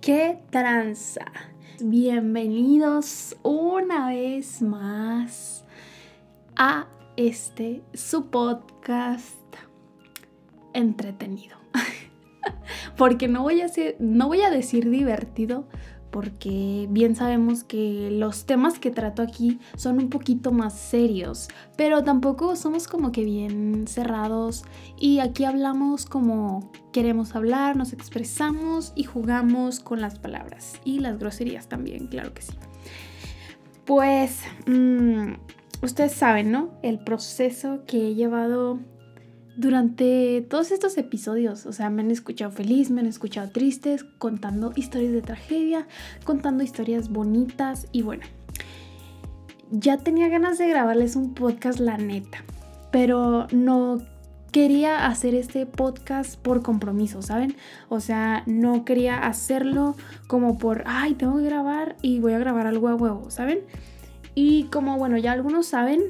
¡Qué tranza! Bienvenidos una vez más a este su podcast entretenido. Porque no voy a no voy a decir divertido, porque bien sabemos que los temas que trato aquí son un poquito más serios, pero tampoco somos como que bien cerrados y aquí hablamos como queremos hablar, nos expresamos y jugamos con las palabras y las groserías también, claro que sí. Pues mmm, ustedes saben, ¿no? El proceso que he llevado durante todos estos episodios, o sea, me han escuchado feliz, me han escuchado tristes, contando historias de tragedia, contando historias bonitas y bueno, ya tenía ganas de grabarles un podcast, la neta, pero no quería hacer este podcast por compromiso, ¿saben? O sea, no quería hacerlo como por, ay, tengo que grabar y voy a grabar algo a huevo, ¿saben? Y como, bueno, ya algunos saben,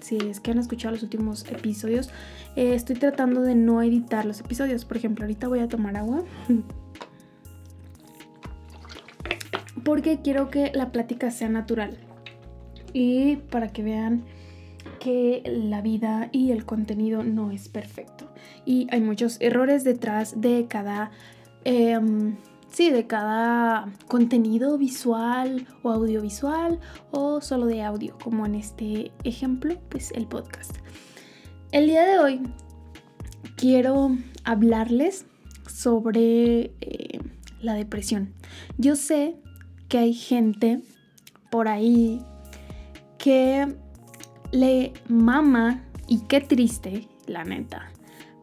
si es que han escuchado los últimos episodios, eh, estoy tratando de no editar los episodios. Por ejemplo, ahorita voy a tomar agua. Porque quiero que la plática sea natural. Y para que vean que la vida y el contenido no es perfecto. Y hay muchos errores detrás de cada... Em, sí, de cada contenido visual o audiovisual o solo de audio, como en este ejemplo, pues el podcast. El día de hoy quiero hablarles sobre eh, la depresión. Yo sé que hay gente por ahí que le mama, y qué triste, la neta,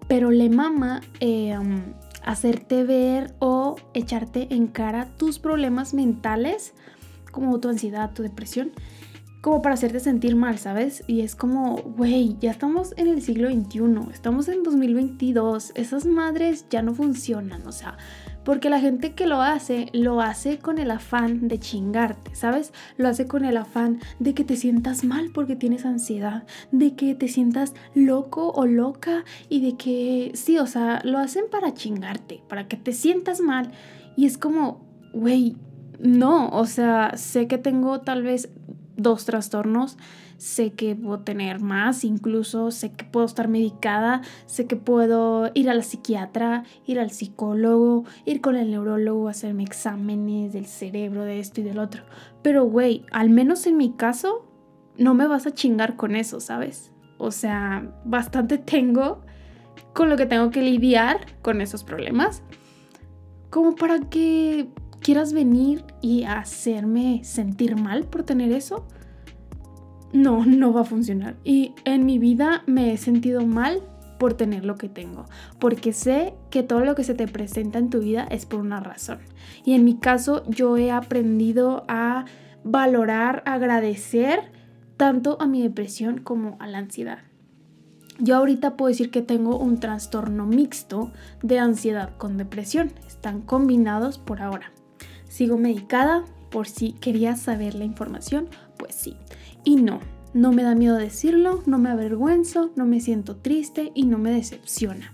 pero le mama eh, um, hacerte ver o echarte en cara tus problemas mentales, como tu ansiedad, tu depresión, como para hacerte sentir mal, ¿sabes? Y es como, güey, ya estamos en el siglo XXI, estamos en 2022, esas madres ya no funcionan, o sea, porque la gente que lo hace, lo hace con el afán de chingarte, ¿sabes? Lo hace con el afán de que te sientas mal porque tienes ansiedad, de que te sientas loco o loca y de que, sí, o sea, lo hacen para chingarte, para que te sientas mal. Y es como, güey, no, o sea, sé que tengo tal vez dos trastornos, sé que puedo tener más, incluso sé que puedo estar medicada, sé que puedo ir a la psiquiatra, ir al psicólogo, ir con el neurólogo, hacerme exámenes del cerebro, de esto y del otro. Pero, güey, al menos en mi caso, no me vas a chingar con eso, ¿sabes? O sea, bastante tengo con lo que tengo que lidiar con esos problemas. Como para que quieras venir y hacerme sentir mal por tener eso, no, no va a funcionar. Y en mi vida me he sentido mal por tener lo que tengo, porque sé que todo lo que se te presenta en tu vida es por una razón. Y en mi caso yo he aprendido a valorar, agradecer tanto a mi depresión como a la ansiedad. Yo ahorita puedo decir que tengo un trastorno mixto de ansiedad con depresión. Están combinados por ahora. Sigo medicada por si querías saber la información, pues sí. Y no, no me da miedo decirlo, no me avergüenzo, no me siento triste y no me decepciona.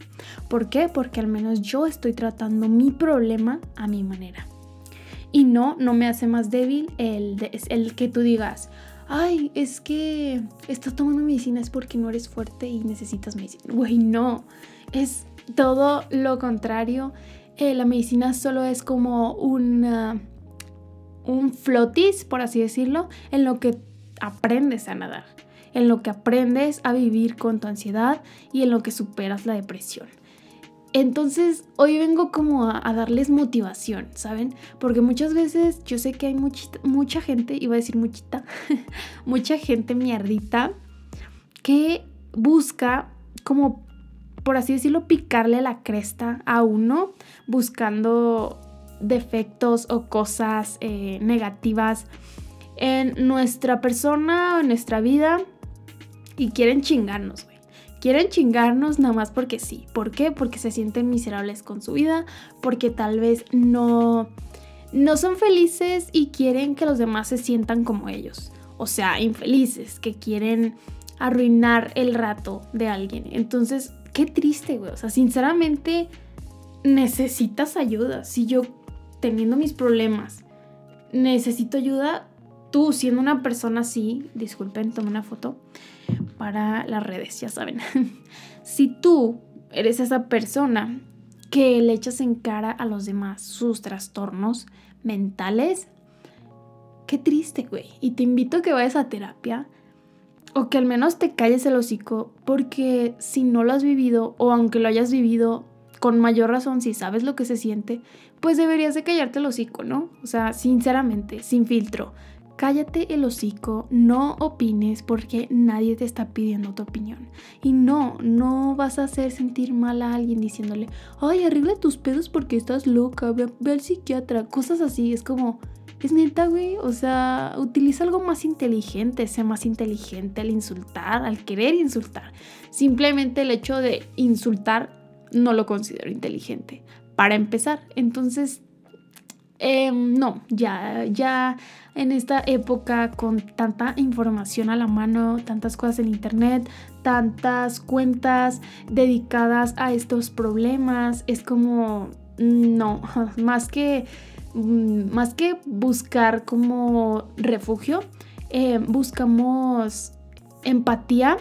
¿Por qué? Porque al menos yo estoy tratando mi problema a mi manera. Y no, no me hace más débil el, el que tú digas, ay, es que estás tomando medicina es porque no eres fuerte y necesitas medicina. Güey, no, es todo lo contrario la medicina solo es como un flotis, por así decirlo, en lo que aprendes a nadar, en lo que aprendes a vivir con tu ansiedad y en lo que superas la depresión. Entonces, hoy vengo como a, darles motivación, ¿saben? Porque muchas veces yo sé que hay mucha gente, iba a decir muchita, mucha gente mierdita que busca como por así decirlo, picarle la cresta a uno buscando defectos o cosas eh, negativas en nuestra persona o en nuestra vida y quieren chingarnos, güey. Quieren chingarnos nada más porque sí. ¿Por qué? Porque se sienten miserables con su vida, porque tal vez no, no son felices y quieren que los demás se sientan como ellos. O sea, infelices, que quieren arruinar el rato de alguien. Entonces, qué triste, güey. O sea, sinceramente, necesitas ayuda, si yo teniendo mis problemas necesito ayuda, tú siendo una persona así, disculpen, tomé una foto para las redes, ya saben. si tú eres esa persona que le echas en cara a los demás sus trastornos mentales, qué triste, güey. Y te invito a que vayas a terapia o que al menos te calles el hocico, porque si no lo has vivido o aunque lo hayas vivido con mayor razón, si sabes lo que se siente, pues deberías de callarte el hocico, ¿no? O sea, sinceramente, sin filtro. Cállate el hocico, no opines porque nadie te está pidiendo tu opinión. Y no, no vas a hacer sentir mal a alguien diciéndole, ay, arregla tus pedos porque estás loca, ve, ve al psiquiatra, cosas así. Es como, es neta, güey. O sea, utiliza algo más inteligente, sea más inteligente al insultar, al querer insultar. Simplemente el hecho de insultar no lo considero inteligente. Para empezar, entonces, em, no, ya, ya en esta época con tanta información a la mano, tantas cosas en internet, tantas cuentas dedicadas a estos problemas, es como, no, más que, más que buscar como refugio, eh, buscamos empatía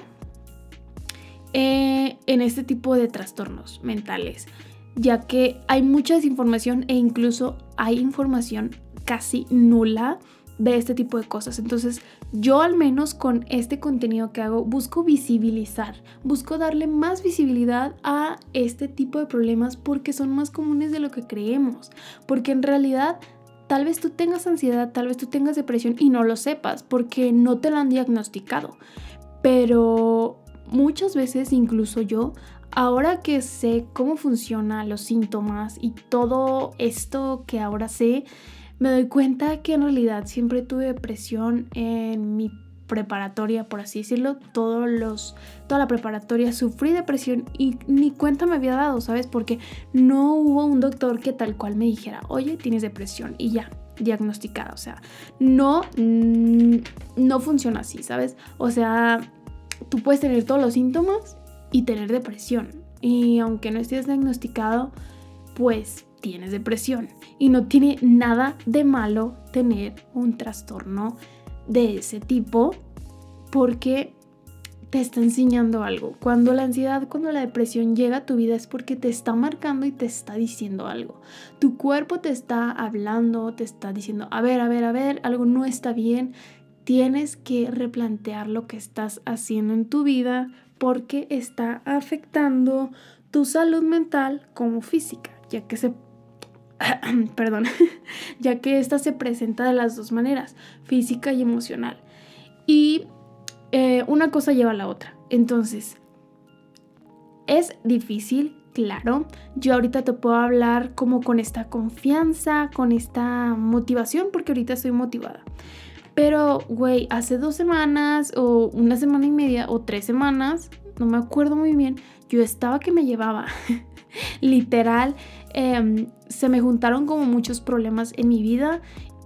eh, en este tipo de trastornos mentales, ya que hay mucha desinformación e incluso hay información casi nula de este tipo de cosas. Entonces yo al menos con este contenido que hago busco visibilizar, busco darle más visibilidad a este tipo de problemas porque son más comunes de lo que creemos, porque en realidad tal vez tú tengas ansiedad, tal vez tú tengas depresión y no lo sepas porque no te lo han diagnosticado. Pero muchas veces, incluso yo, ahora que sé cómo funcionan los síntomas y todo esto que ahora sé, me doy cuenta que en realidad siempre tuve depresión en mi preparatoria, por así decirlo, todos los, toda la preparatoria sufrí depresión y ni cuenta me había dado, ¿sabes? Porque no hubo un doctor que tal cual me dijera, oye, tienes depresión y ya, diagnosticada, o sea, no, no funciona así, ¿sabes? O sea, tú puedes tener todos los síntomas y tener depresión. Y aunque no estés diagnosticado, pues tienes depresión. Y no tiene nada de malo tener un trastorno de ese tipo porque te está enseñando algo. Cuando la ansiedad, cuando la depresión llega a tu vida es porque te está marcando y te está diciendo algo. Tu cuerpo te está hablando, te está diciendo, a ver, a ver, a ver, algo no está bien tienes que replantear lo que estás haciendo en tu vida porque está afectando tu salud mental como física, ya que se perdón, ya que esta se presenta de las dos maneras, física y emocional. Y eh, una cosa lleva a la otra. Entonces, es difícil, claro. Yo ahorita te puedo hablar como con esta confianza, con esta motivación, porque ahorita estoy motivada. Pero, güey, hace dos semanas o una semana y media o tres semanas, no me acuerdo muy bien, yo estaba que me llevaba. Literal, em, se me juntaron como muchos problemas en mi vida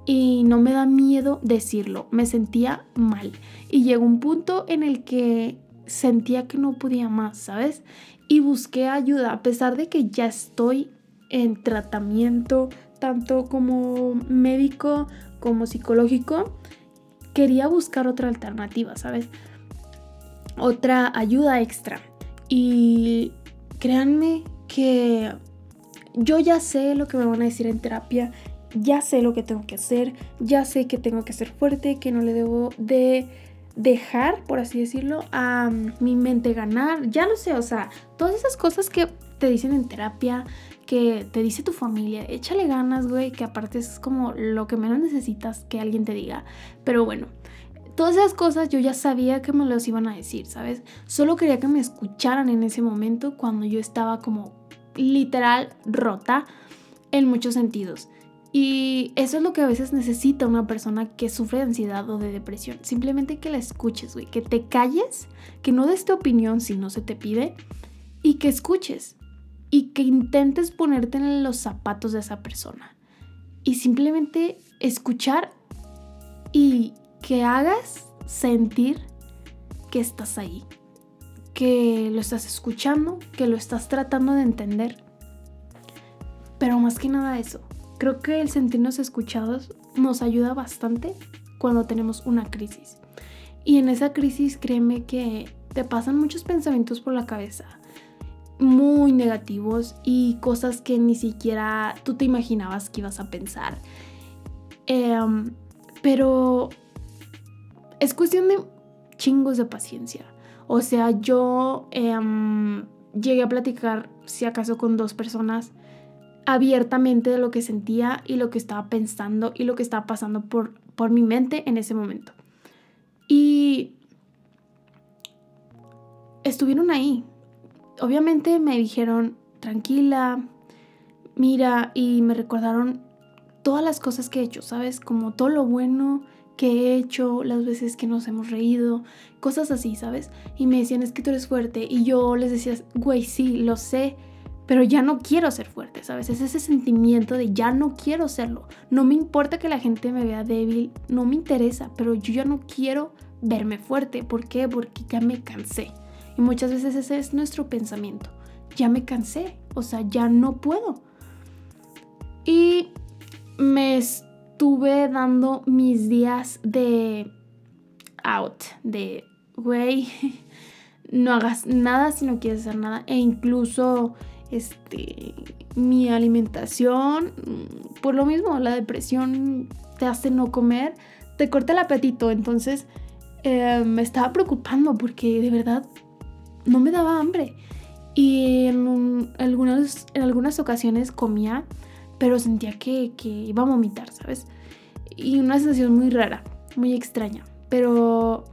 y no me da miedo decirlo. Me sentía mal. Y llegó un punto en el que sentía que no podía más, ¿sabes? Y busqué ayuda, a pesar de que ya estoy en tratamiento, tanto como médico como psicológico quería buscar otra alternativa, ¿sabes? Otra ayuda extra. Y créanme que yo ya sé lo que me van a decir en terapia, ya sé lo que tengo que hacer, ya sé que tengo que ser fuerte, que no le debo de dejar, por así decirlo, a mi mente ganar, ya lo sé, o sea, todas esas cosas que te dicen en terapia, que te dice tu familia, échale ganas, güey, que aparte es como lo que menos necesitas que alguien te diga. Pero bueno, todas esas cosas yo ya sabía que me los iban a decir, ¿sabes? Solo quería que me escucharan en ese momento cuando yo estaba como literal rota en muchos sentidos. Y eso es lo que a veces necesita una persona que sufre de ansiedad o de depresión. Simplemente que la escuches, güey. Que te calles, que no des tu opinión si no se te pide y que escuches y que intentes ponerte en los zapatos de esa persona. Y simplemente escuchar y que hagas sentir que estás ahí, que lo estás escuchando, que lo estás tratando de entender. pero más que nada eso, creo que el sentirnos escuchados nos ayuda bastante cuando tenemos una crisis. Y en esa crisis créeme que te pasan muchos pensamientos por la cabeza, muy negativos y cosas que ni siquiera tú te imaginabas que ibas a pensar. Em, pero es cuestión de chingos de paciencia. O sea, yo em, llegué a platicar, si acaso, con dos personas abiertamente de lo que sentía y lo que estaba pensando y lo que estaba pasando por, por mi mente en ese momento. Y estuvieron ahí. Obviamente me dijeron, tranquila, mira, y me recordaron todas las cosas que he hecho, ¿sabes? Como todo lo bueno que he hecho, las veces que nos hemos reído, cosas así, ¿sabes? Y me decían, es que tú eres fuerte. Y yo les decía, güey, sí, lo sé, pero ya no quiero ser fuerte, ¿sabes? Es ese sentimiento de ya no quiero serlo. No me importa que la gente me vea débil, no me interesa, pero yo ya no quiero verme fuerte. ¿Por qué? Porque ya me cansé. Y muchas veces ese es nuestro pensamiento. Ya me cansé, o sea, ya no puedo. Y me estuve dando mis días de out, de, güey, no hagas nada si no quieres hacer nada. E incluso, este, mi alimentación, por lo mismo, la depresión te hace no comer, te corta el apetito. Entonces, eh, me estaba preocupando porque de verdad no me daba hambre. Y en, algunas, en algunas ocasiones comía, pero sentía que, que iba a vomitar, ¿sabes? Y una sensación muy rara, muy extraña. Pero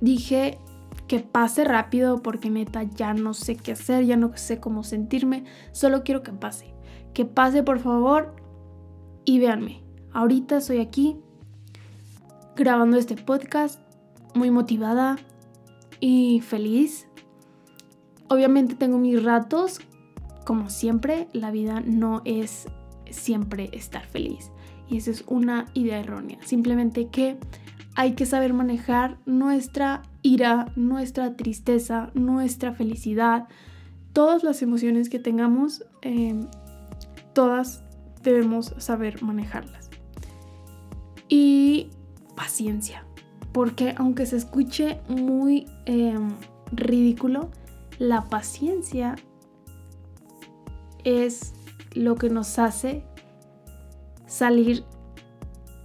dije que pase rápido porque neta ya no sé qué hacer, ya no sé cómo sentirme, solo quiero que pase. Que pase por favor y véanme. Ahorita estoy aquí grabando este podcast, muy motivada, y feliz. Obviamente tengo mis ratos, como siempre, la vida no es siempre estar feliz. Y esa es una idea errónea. Simplemente que hay que saber manejar nuestra ira, nuestra tristeza, nuestra felicidad, todas las emociones que tengamos, em, todas debemos saber manejarlas. Y paciencia porque aunque se escuche muy em, ridículo, la paciencia es lo que nos hace salir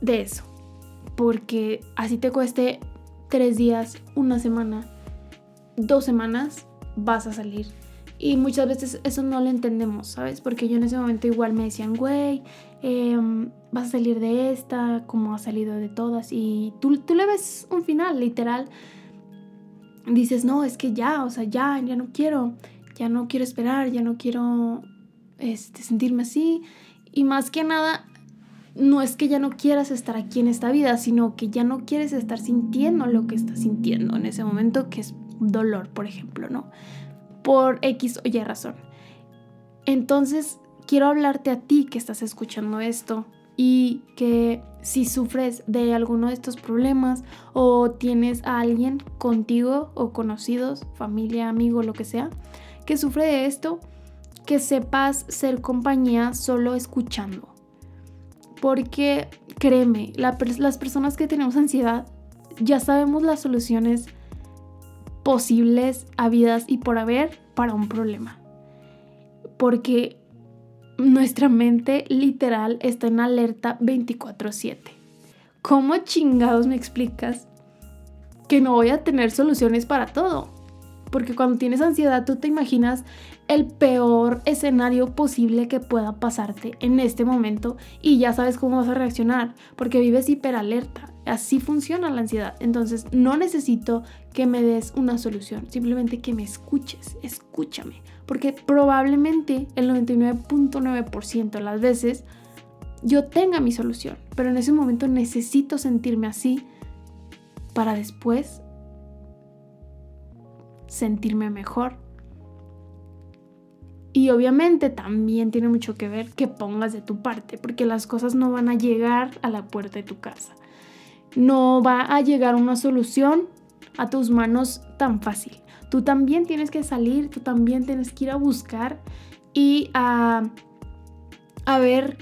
de eso. Porque así te cueste tres días, una semana, dos semanas, vas a salir y muchas veces eso no lo entendemos, ¿sabes? Porque yo en ese momento igual me decían, güey, em, vas a salir de esta, como ha salido de todas. Y tú, tú le ves un final, literal. Dices, no, es que ya, o sea, ya, ya no quiero, ya no quiero esperar, ya no quiero este, sentirme así. Y más que nada, no es que ya no quieras estar aquí en esta vida, sino que ya no quieres estar sintiendo lo que estás sintiendo en ese momento, que es dolor, por ejemplo, ¿no? por X o Y razón. Entonces, quiero hablarte a ti que estás escuchando esto y que si sufres de alguno de estos problemas o tienes a alguien contigo o conocidos, familia, amigo, lo que sea, que sufre de esto, que sepas ser compañía solo escuchando. Porque créeme, las personas que tenemos ansiedad ya sabemos las soluciones posibles, habidas y por haber para un problema. Porque nuestra mente literal está en alerta 24/7. ¿Cómo chingados me explicas que no voy a tener soluciones para todo? Porque cuando tienes ansiedad tú te imaginas el peor escenario posible que pueda pasarte en este momento y ya sabes cómo vas a reaccionar porque vives hiperalerta. Así funciona la ansiedad. Entonces no necesito que me des una solución, simplemente que me escuches, escúchame. Porque probablemente el 99.9% de las veces yo tenga mi solución, pero en ese momento necesito sentirme así para después sentirme mejor. Y obviamente también tiene mucho que ver que pongas de tu parte, porque las cosas no van a llegar a la puerta de tu casa no va a llegar una solución a tus manos tan fácil. Tú también tienes que salir, tú también tienes que ir a buscar y a a ver,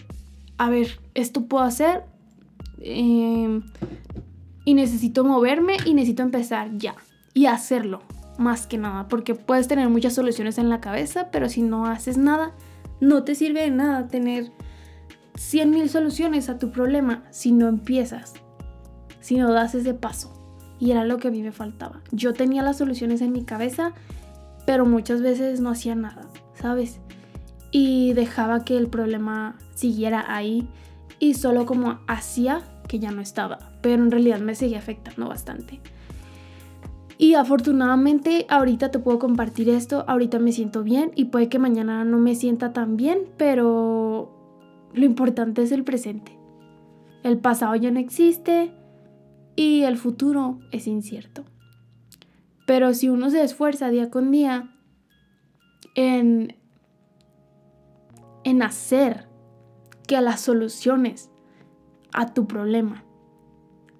a ver, esto puedo hacer em, y necesito moverme y necesito empezar ya y hacerlo, más que nada, porque puedes tener muchas soluciones en la cabeza, pero si no haces nada, no te sirve de nada tener 100 mil soluciones a tu problema si no empiezas, si no das ese paso. Y era lo que a mí me faltaba. Yo tenía las soluciones en mi cabeza, pero muchas veces no hacía nada, ¿sabes? Y dejaba que el problema siguiera ahí y solo como hacía que ya no estaba, pero en realidad me seguía afectando bastante. Y afortunadamente ahorita te puedo compartir esto, ahorita me siento bien y puede que mañana no me sienta tan bien, pero lo importante es el presente. El pasado ya no existe y el futuro es incierto. Pero si uno se esfuerza día con día en, en hacer que las soluciones a tu problema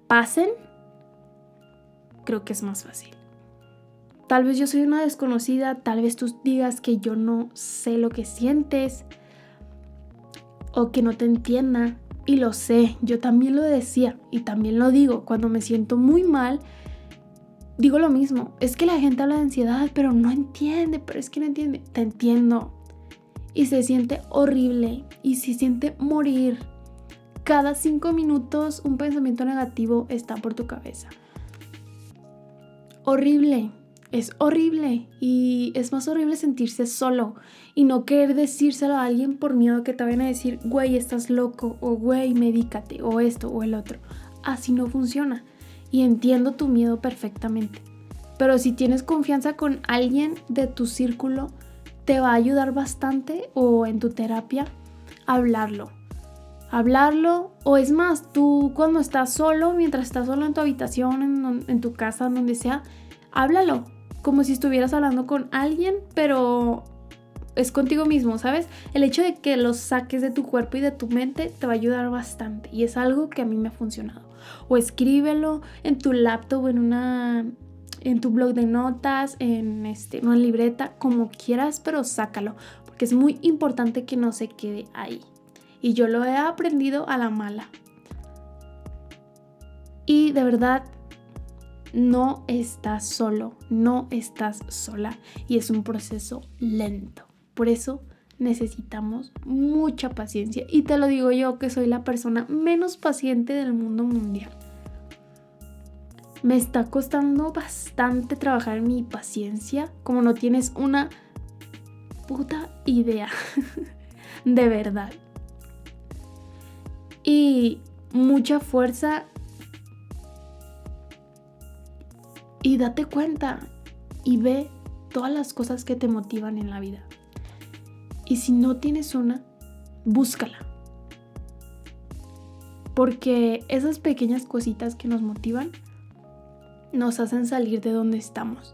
pasen, creo que es más fácil. Tal vez yo soy una desconocida, tal vez tú digas que yo no sé lo que sientes o que no te entienda. Y lo sé, yo también lo decía y también lo digo. Cuando me siento muy mal, digo lo mismo. Es que la gente habla de ansiedad, pero no entiende, pero es que no entiende. Te entiendo. Y se siente horrible y se siente morir. Cada cinco minutos un pensamiento negativo está por tu cabeza horrible, es horrible y es más horrible sentirse solo y no querer decírselo a alguien por miedo que te vayan a decir, güey, estás loco o güey, medícate o esto o el otro. Así no funciona y entiendo tu miedo perfectamente. Pero si tienes confianza con alguien de tu círculo, te va a ayudar bastante o en tu terapia hablarlo. Hablarlo o es más, tú cuando estás solo, mientras estás solo en tu habitación, en, en tu casa, donde sea, háblalo, como si estuvieras hablando con alguien, pero es contigo mismo, ¿sabes? El hecho de que lo saques de tu cuerpo y de tu mente te va a ayudar bastante y es algo que a mí me ha funcionado. O escríbelo en tu laptop o en una en tu blog de notas, en este, una libreta, como quieras, pero sácalo, porque es muy importante que no se quede ahí. Y yo lo he aprendido a la mala. Y de verdad no estás solo, no estás sola y es un proceso lento. Por eso necesitamos mucha paciencia y te lo digo yo que soy la persona menos paciente del mundo mundial. Me está costando bastante trabajar mi paciencia, como no tienes una puta idea, de verdad. Y mucha fuerza y date cuenta y ve todas las cosas que te motivan en la vida. Y si no tienes una, búscala. Porque esas pequeñas cositas que nos motivan nos hacen salir de donde estamos.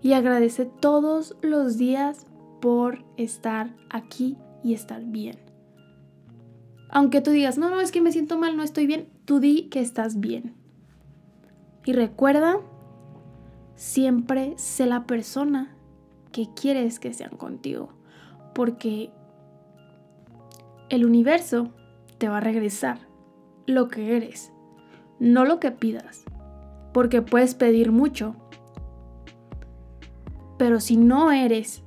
Y agradece todos los días por estar aquí y estar bien. Aunque tú digas, no, no, es que me siento mal, no estoy bien, tú di que estás bien. Y recuerda, siempre sé la persona que quieres que sean contigo, porque el universo te va a regresar lo que eres, no lo que pidas, porque puedes pedir mucho, pero si no eres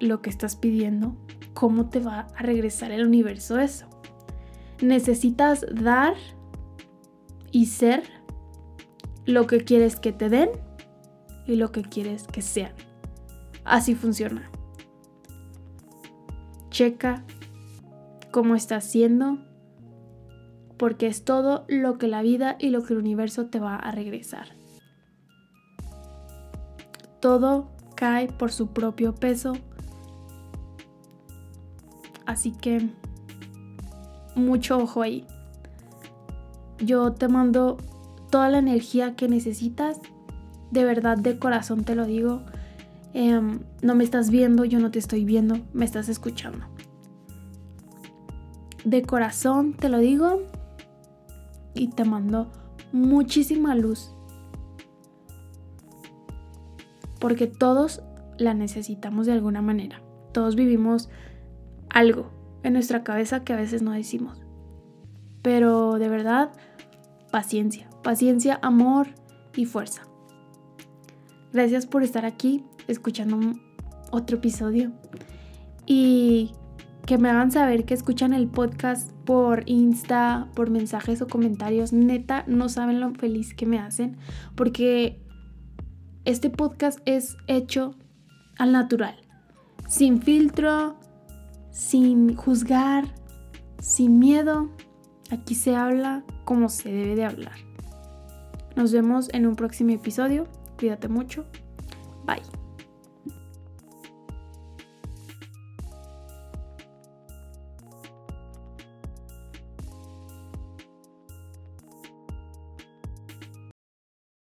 lo que estás pidiendo, ¿cómo te va a regresar el universo eso? Necesitas dar y ser lo que quieres que te den y lo que quieres que sean. Así funciona. Checa cómo estás siendo, porque es todo lo que la vida y lo que el universo te va a regresar. Todo cae por su propio peso. Así que mucho ojo ahí. Yo te mando toda la energía que necesitas. De verdad, de corazón te lo digo. Em, no me estás viendo, yo no te estoy viendo, me estás escuchando. De corazón te lo digo y te mando muchísima luz. Porque todos la necesitamos de alguna manera. Todos vivimos algo en nuestra cabeza que a veces no decimos. Pero de verdad, paciencia, paciencia, amor y fuerza. Gracias por estar aquí escuchando otro episodio y que me hagan saber que escuchan el podcast por Insta, por mensajes o comentarios. Neta, no saben lo feliz que me hacen porque este podcast es hecho al natural, sin filtro, sin juzgar, sin miedo. Aquí se habla como se debe de hablar. Nos vemos en un próximo episodio. Cuídate mucho. Bye.